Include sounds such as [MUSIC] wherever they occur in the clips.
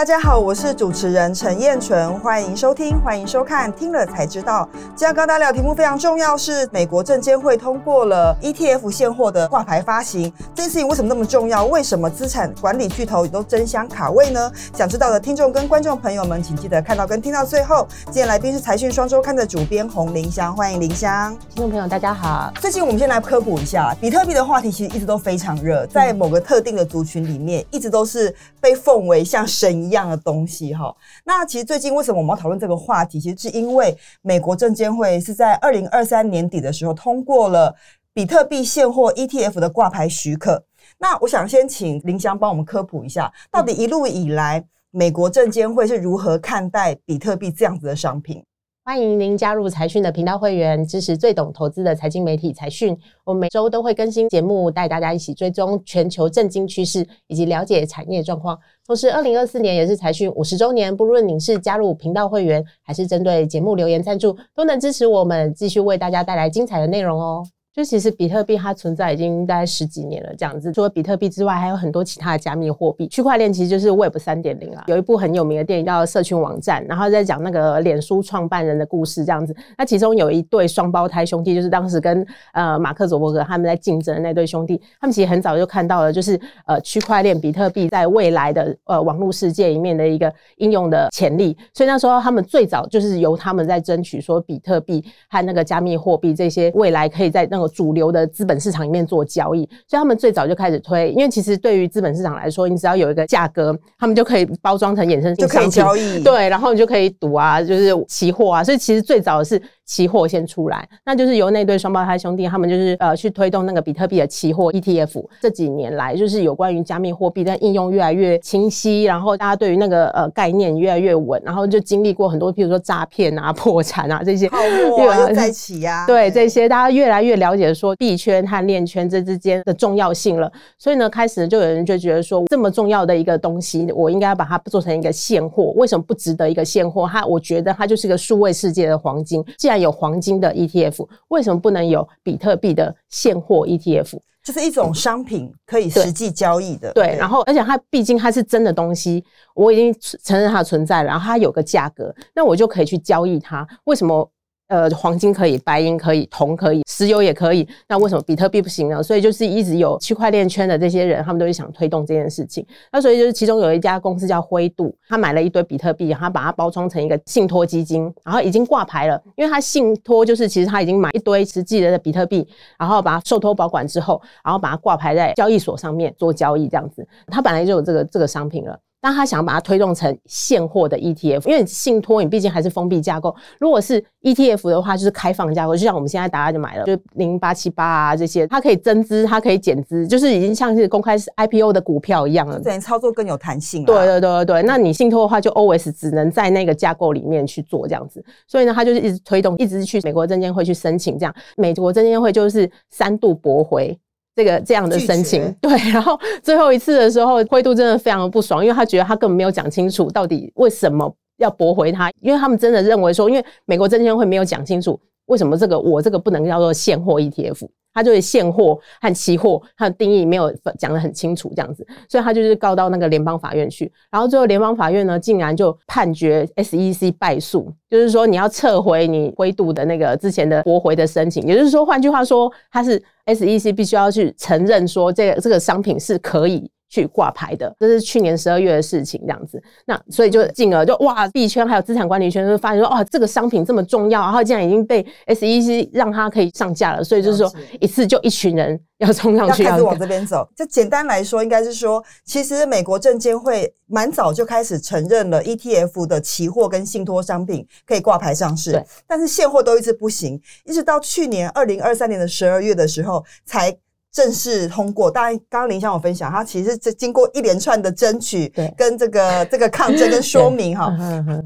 大家好，我是主持人陈燕纯，欢迎收听，欢迎收看，听了才知道。今天跟大家聊题目非常重要，是美国证监会通过了 ETF 现货的挂牌发行。这件事情为什么那么重要？为什么资产管理巨头也都争相卡位呢？想知道的听众跟观众朋友们，请记得看到跟听到最后。今天来宾是财讯双周刊的主编洪林香，欢迎林香。听众朋友大家好，最近我们先来科普一下，比特币的话题其实一直都非常热，在某个特定的族群里面，一直都是被奉为像神一样的东西。哈，那其实最近为什么我们要讨论这个话题？其实是因为美国证监会是在二零二三年底的时候通过了比特币现货 ETF 的挂牌许可。那我想先请林翔帮我们科普一下，到底一路以来美国证监会是如何看待比特币这样子的商品？欢迎您加入财讯的频道会员，支持最懂投资的财经媒体财讯。我每周都会更新节目，带大家一起追踪全球政经趋势以及了解产业状况。同时，二零二四年也是财讯五十周年，不论您是加入频道会员，还是针对节目留言赞助，都能支持我们继续为大家带来精彩的内容哦。就其实比特币它存在已经大概十几年了，这样子。除了比特币之外，还有很多其他的加密货币。区块链其实就是 Web 三点零啊。有一部很有名的电影叫《社群网站》，然后在讲那个脸书创办人的故事，这样子。那其中有一对双胞胎兄弟，就是当时跟呃马克·佐伯格他们在竞争的那对兄弟。他们其实很早就看到了，就是呃区块链比特币在未来的呃网络世界里面的一个应用的潜力。所以那时候他们最早就是由他们在争取说，比特币和那个加密货币这些未来可以在那个主流的资本市场里面做交易，所以他们最早就开始推。因为其实对于资本市场来说，你只要有一个价格，他们就可以包装成衍生性商品，就可以交易。对，然后你就可以赌啊，就是期货啊。所以其实最早的是期货先出来，那就是由那对双胞胎兄弟他们就是呃去推动那个比特币的期货 ETF。这几年来，就是有关于加密货币的应用越来越清晰，然后大家对于那个呃概念越来越稳，然后就经历过很多，譬如说诈骗啊、[LAUGHS] 破产啊这些，泡沫又再起呀，对这些大家越来越了解说。币圈和链圈这之间的重要性了，所以呢，开始就有人就觉得说，这么重要的一个东西，我应该要把它做成一个现货。为什么不值得一个现货？它，我觉得它就是个数位世界的黄金。既然有黄金的 ETF，为什么不能有比特币的现货 ETF？就是一种商品可以实际交易的。对，对，然后而且它毕竟它是真的东西，我已经承认它的存在了，然后它有个价格，那我就可以去交易它。为什么？呃，黄金可以，白银可以，铜可以，石油也可以。那为什么比特币不行呢？所以就是一直有区块链圈的这些人，他们都是想推动这件事情。那所以就是其中有一家公司叫灰度，他买了一堆比特币，他把它包装成一个信托基金，然后已经挂牌了。因为他信托就是其实他已经买一堆实际的比特币，然后把它受托保管之后，然后把它挂牌在交易所上面做交易，这样子。他本来就有这个这个商品了。但他想把它推动成现货的 ETF，因为信托你毕竟还是封闭架构。如果是 ETF 的话，就是开放架构，就像我们现在大家就买了，就零八七八啊这些，它可以增资，它可以减资，就是已经像是公开 IPO 的股票一样了。等于操作更有弹性。对对对对对，那你信托的话，就 always 只能在那个架构里面去做这样子。所以呢，他就是一直推动，一直去美国证监会去申请这样，美国证监会就是三度驳回。这个这样的申请，对，然后最后一次的时候，灰度真的非常的不爽，因为他觉得他根本没有讲清楚到底为什么要驳回他，因为他们真的认为说，因为美国证监会没有讲清楚为什么这个我这个不能叫做现货 ETF。他就是现货和期货，它的定义没有讲得很清楚，这样子，所以他就是告到那个联邦法院去，然后最后联邦法院呢，竟然就判决 SEC 败诉，就是说你要撤回你灰度的那个之前的驳回的申请，也就是说，换句话说，它是 SEC 必须要去承认说这个这个商品是可以。去挂牌的，这是去年十二月的事情，这样子。那所以就进而就哇，币圈还有资产管理圈就发现说，哦，这个商品这么重要，然后竟然已经被 SEC 让它可以上架了。所以就是说，一次就一群人要冲上去，要开始往这边走。就简单来说，应该是说，其实美国证监会蛮早就开始承认了 ETF 的期货跟信托商品可以挂牌上市，但是现货都一直不行，一直到去年二零二三年的十二月的时候才。正式通过，当然，刚刚林香有分享，他其实是经过一连串的争取，跟这个 [LAUGHS] 这个抗争跟说明哈，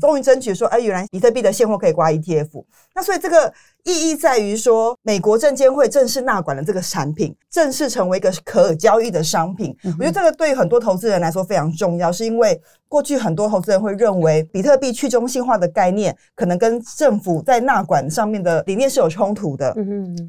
终于争取说，哎，原来比特币的现货可以挂 ETF。那所以这个意义在于说，美国证监会正式纳管了这个产品，正式成为一个可交易的商品。我觉得这个对于很多投资人来说非常重要，是因为过去很多投资人会认为，比特币去中心化的概念可能跟政府在纳管上面的理念是有冲突的。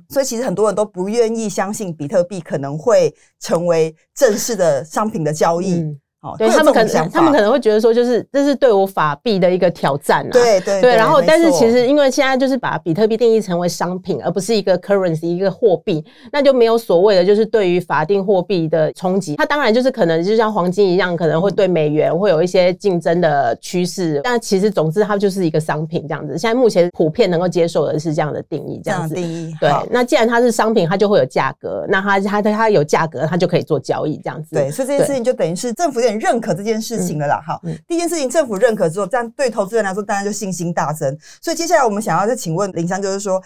所以其实很多人都不愿意相信比特币可能会成为正式的商品的交易。哦，对他们可能他们可能会觉得说，就是这是对我法币的一个挑战啊。对对对，然后但是其实因为现在就是把比特币定义成为商品，而不是一个 currency 一个货币，那就没有所谓的就是对于法定货币的冲击。它当然就是可能就像黄金一样，可能会对美元会有一些竞争的趋势。但其实总之它就是一个商品这样子。现在目前普遍能够接受的是这样的定义，这样子定义。对，那既然它是商品，它就会有价格，那它它它有价格，它就可以做交易这样子。对，所以这件事情就等于是政府有点认可这件事情了啦。好，第一件事情政府认可之后，这样对投资人来说当然就信心大增。所以接下来我们想要再请问林香，就是说，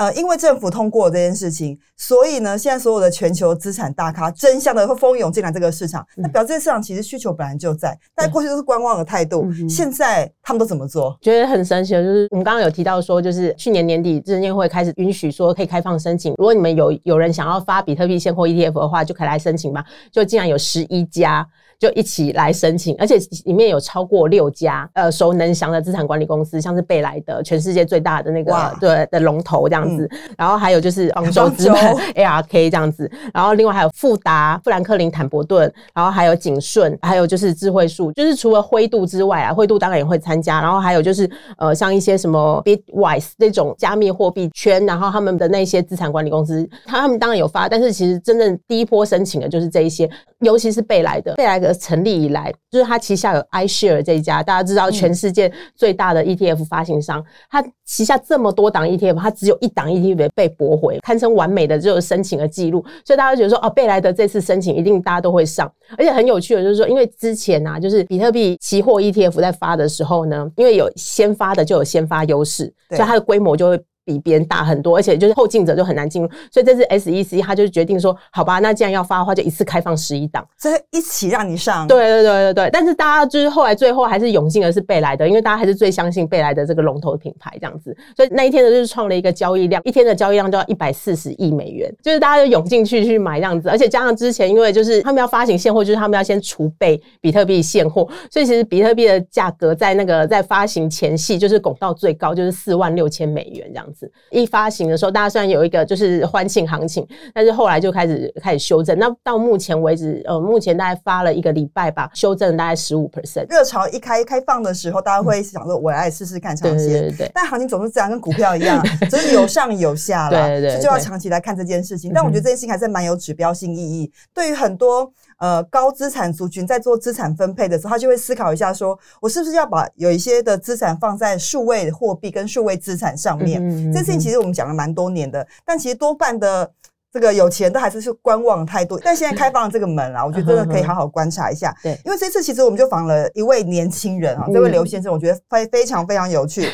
呃，因为政府通过这件事情，所以呢，现在所有的全球资产大咖争相的会蜂拥进来这个市场，那表示这个市场其实需求本来就在，但过去都是观望的态度，现在他们都怎么做？觉得很神奇的就是，我们刚刚有提到说，就是去年年底证监会开始允许说可以开放申请，如果你们有有人想要发比特币现货 ETF 的话，就可以来申请吧，就竟然有十一家。就一起来申请，而且里面有超过六家呃熟能详的资产管理公司，像是贝莱德，全世界最大的那个对的龙头这样子，嗯、然后还有就是方舟资本 ARK 这样子，然后另外还有富达、富兰克林、坦伯顿，然后还有景顺，还有就是智慧树，就是除了灰度之外啊，灰度当然也会参加，然后还有就是呃像一些什么 Bitwise 这种加密货币圈，然后他们的那些资产管理公司，他们当然有发，但是其实真正第一波申请的就是这一些，尤其是贝莱德，贝莱德。成立以来，就是他旗下有 iShare 这一家，大家知道全世界最大的 ETF 发行商，他旗下这么多档 ETF，他只有一档 ETF 被驳回，堪称完美的就是申请的记录，所以大家觉得说，哦，贝莱德这次申请一定大家都会上，而且很有趣的，就是说，因为之前啊，就是比特币期货 ETF 在发的时候呢，因为有先发的就有先发优势，所以它的规模就会。比别人大很多，而且就是后进者就很难进入，所以这次 SEC 他就决定说，好吧，那既然要发的话，就一次开放十一档，所以一起让你上。对对对对对，但是大家就是后来最后还是涌进的是贝莱德，因为大家还是最相信贝莱德这个龙头品牌这样子，所以那一天呢就是创了一个交易量，一天的交易量就要一百四十亿美元，就是大家就涌进去去买这样子，而且加上之前因为就是他们要发行现货，就是他们要先储备比特币现货，所以其实比特币的价格在那个在发行前夕就是拱到最高，就是四万六千美元这样子，一发行。的时候，大家虽然有一个就是欢庆行情，但是后来就开始开始修正。那到目前为止，呃，目前大概发了一个礼拜吧，修正大概十五 percent。热潮一开开放的时候，大家会想说：“我来试试看，尝鲜。”对对对。但行情总是这样，跟股票一样，[LAUGHS] 只是有上有下啦。对对对。就要长期来看这件事情。但我觉得这件事情还是蛮有指标性意义。对于很多呃高资产族群在做资产分配的时候，他就会思考一下：说我是不是要把有一些的资产放在数位货币跟数位资产上面？这件事情其实我们讲了。蛮多年的，但其实多半的这个有钱都还是是观望态度。但现在开放了这个门啊，我觉得真的可以好好观察一下。对，因为这次其实我们就访了一位年轻人啊，这位刘先生，我觉得非非常非常有趣。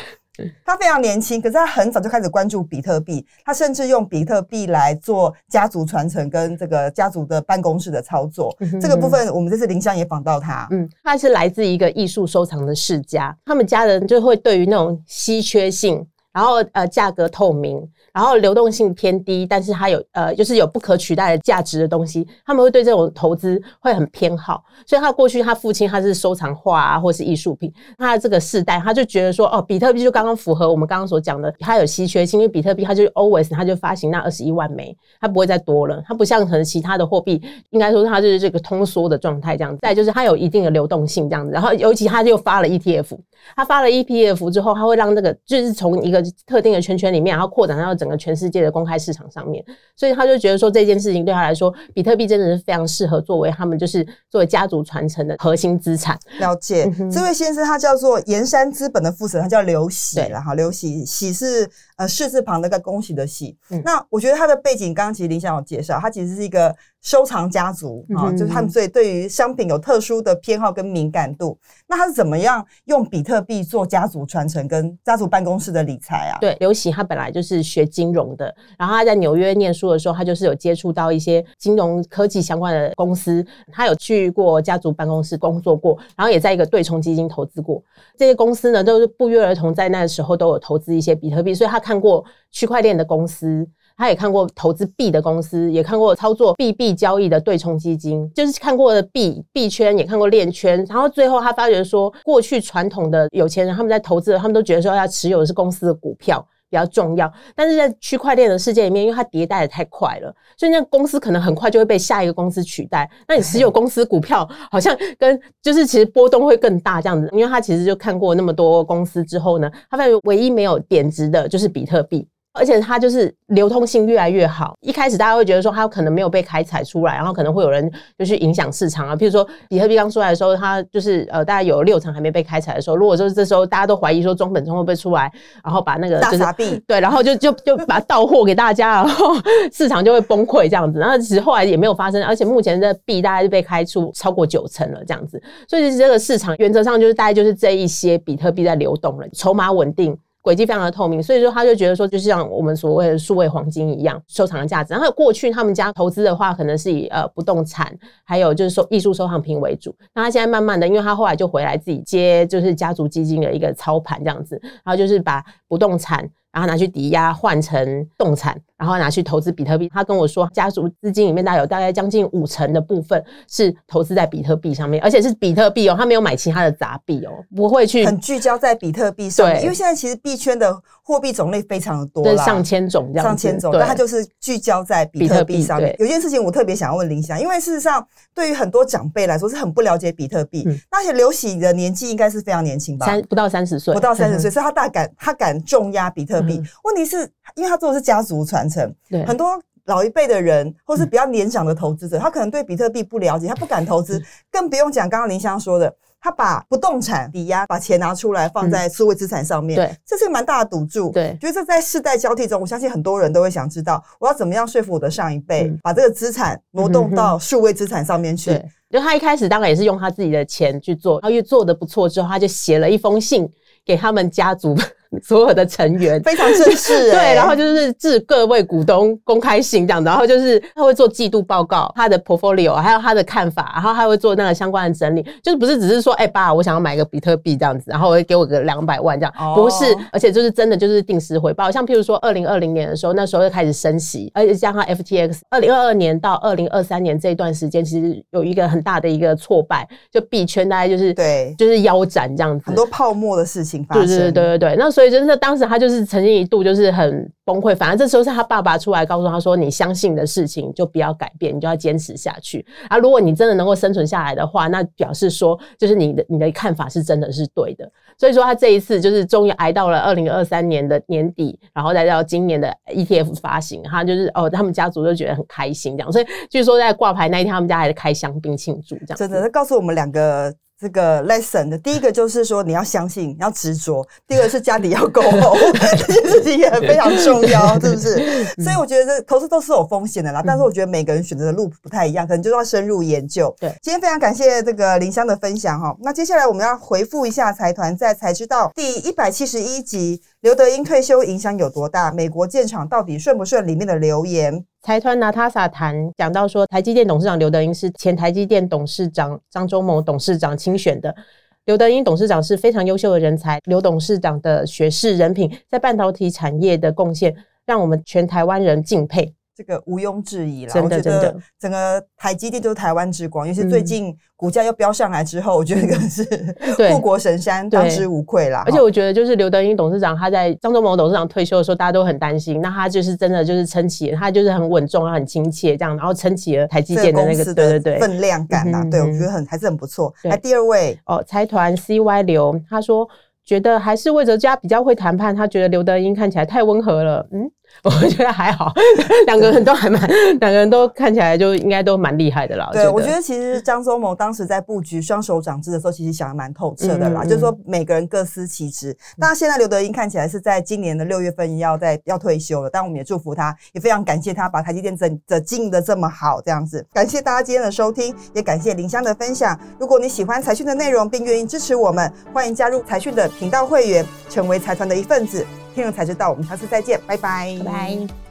他非常年轻，可是他很早就开始关注比特币，他甚至用比特币来做家族传承跟这个家族的办公室的操作。这个部分我们这次林香也访到他，嗯，他是来自一个艺术收藏的世家，他们家人就会对于那种稀缺性。然后呃，价格透明，然后流动性偏低，但是它有呃，就是有不可取代的价值的东西，他们会对这种投资会很偏好。所以他过去他父亲他是收藏画啊，或是艺术品，他的这个世代他就觉得说，哦，比特币就刚刚符合我们刚刚所讲的，它有稀缺性，因为比特币它就 always 它就发行那二十一万枚，它不会再多了，它不像可能其他的货币，应该说它就是这个通缩的状态这样子。再就是它有一定的流动性这样子，然后尤其他就发了 ETF，他发了 ETF 之后，他会让那个就是从一个特定的圈圈里面，然后扩展到整个全世界的公开市场上面，所以他就觉得说这件事情对他来说，比特币真的是非常适合作为他们就是作为家族传承的核心资产。了解，嗯、这位先生他叫做盐山资本的负责人，他叫刘喜，了哈刘喜喜是呃士字旁的个恭喜的喜。嗯、那我觉得他的背景，刚刚其实林想有介绍，他其实是一个。收藏家族啊，就是他们所以对于商品有特殊的偏好跟敏感度。那他是怎么样用比特币做家族传承跟家族办公室的理财啊？对，刘喜他本来就是学金融的，然后他在纽约念书的时候，他就是有接触到一些金融科技相关的公司，他有去过家族办公室工作过，然后也在一个对冲基金投资过。这些公司呢，都是不约而同在那个时候都有投资一些比特币，所以他看过区块链的公司。他也看过投资币的公司，也看过操作币币交易的对冲基金，就是看过的币币圈，也看过链圈。然后最后他发觉说，过去传统的有钱人他们在投资，他们都觉得说要持有的是公司的股票。比较重要。但是在区块链的世界里面，因为它迭代的太快了，所以那公司可能很快就会被下一个公司取代。那你持有 [LAUGHS] 公司股票，好像跟就是其实波动会更大这样子，因为他其实就看过那么多公司之后呢，他发现唯一没有贬值的就是比特币。而且它就是流通性越来越好。一开始大家会觉得说它可能没有被开采出来，然后可能会有人就去影响市场啊。譬如说比特币刚出来的时候，它就是呃大概有六成还没被开采的时候，如果说这时候大家都怀疑说中本聪会不会出来，然后把那个就是大傻币对，然后就就就把它到货给大家，然后市场就会崩溃这样子。然后其实后来也没有发生，而且目前的币大概就被开出超过九成了这样子。所以这个市场原则上就是大概就是这一些比特币在流动了，筹码稳定。轨迹非常的透明，所以说他就觉得说，就像我们所谓的数位黄金一样，收藏的价值。然后过去他们家投资的话，可能是以呃不动产，还有就是说艺术收藏品为主。那他现在慢慢的，因为他后来就回来自己接就是家族基金的一个操盘这样子，然后就是把不动产。然后拿去抵押换成动产，然后拿去投资比特币。他跟我说，家族资金里面大概有大概将近五成的部分是投资在比特币上面，而且是比特币哦，他没有买其他的杂币哦，不会去很聚焦在比特币上面。因为现在其实币圈的货币种类非常的多啦，上千种这样，上千种，但他就是聚焦在比特币上面。有件事情我特别想要问林翔，因为事实上对于很多长辈来说是很不了解比特币，嗯、那些刘喜的年纪应该是非常年轻吧？三不到三十岁，不到三十岁，所以他大敢他敢重压比特币。嗯、问题是。因为他做的是家族传承，对很多老一辈的人，或是比较年长的投资者，嗯、他可能对比特币不了解，他不敢投资，嗯、更不用讲刚刚林香说的，他把不动产抵押，把钱拿出来放在数位资产上面，这是蛮大的赌注，对，觉得这在世代交替中，我相信很多人都会想知道，我要怎么样说服我的上一辈，嗯、把这个资产挪动到数位资产上面去。对，就他一开始当然也是用他自己的钱去做，然后又做的不错之后，他就写了一封信给他们家族。[LAUGHS] 所有的成员。非常正式，[LAUGHS] 欸，对，然后就是致各位股东公开信这样，然后就是他会做季度报告，他的 portfolio 还有他的看法，然后他会做那个相关的整理，就是不是只是说，哎、欸、爸，我想要买个比特币这样子，然后会给我个两百万这样，哦、不是，而且就是真的就是定时回报，像譬如说二零二零年的时候，那时候就开始升息，而且加上 FTX，二零二二年到二零二三年这一段时间，其实有一个很大的一个挫败，就币圈大概就是对，就是腰斩这样子，很多泡沫的事情发生，对对对对对，那所以就是当时他。就是曾经一度就是很崩溃，反正这时候是他爸爸出来告诉他说：“你相信的事情就不要改变，你就要坚持下去。啊，如果你真的能够生存下来的话，那表示说就是你的你的看法是真的是对的。所以说他这一次就是终于挨到了二零二三年的年底，然后再到今年的 ETF 发行，他就是哦，他们家族就觉得很开心这样。所以据说在挂牌那一天，他们家还是开香槟庆祝这样。真的，他告诉我们两个。这个 lesson 的第一个就是说你要相信，你要执着；第二个是家底要够厚，[LAUGHS] 这件事情也很非常重要，是不是？所以我觉得这投资都是有风险的啦。但是我觉得每个人选择的路不太一样，可能就要深入研究。对，今天非常感谢这个林香的分享哈。那接下来我们要回复一下财团在才知道第一百七十一集刘德英退休影响有多大？美国建厂到底顺不顺？里面的留言。财团拿塔萨谈讲到说，台积电董事长刘德英是前台积电董事长张忠谋董事长亲选的。刘德英董事长是非常优秀的人才，刘董事长的学士人品在半导体产业的贡献，让我们全台湾人敬佩。这个毋庸置疑啦，真的真的，整个台积电就是台湾之光，尤其最近股价又飙上来之后，我觉得更是 [LAUGHS] 护国神山，当之无愧啦。而且我觉得，就是刘德英董事长他在张忠谋董事长退休的时候，大家都很担心，那他就是真的就是撑起了，他就是很稳重，很亲切这样，然后撑起了台积电的那个对对对分量感呐。对，我觉得很还是很不错。来第二位哦，财团 CY 刘他说，觉得还是魏哲家比较会谈判，他觉得刘德英看起来太温和了，嗯。我觉得还好，[LAUGHS] 两个人都还蛮，两个人都看起来就应该都蛮厉害的啦。对，我觉得其实张忠谋当时在布局双手掌制的时候，其实想的蛮透彻的啦。就是说每个人各司其职。那现在刘德英看起来是在今年的六月份要在要退休了，但我们也祝福他，也非常感谢他把台积电整的经营的这么好，这样子。感谢大家今天的收听，也感谢林香的分享。如果你喜欢财讯的内容，并愿意支持我们，欢迎加入财讯的频道会员，成为财团的一份子。听了才知道，我们下次再见，拜。拜拜。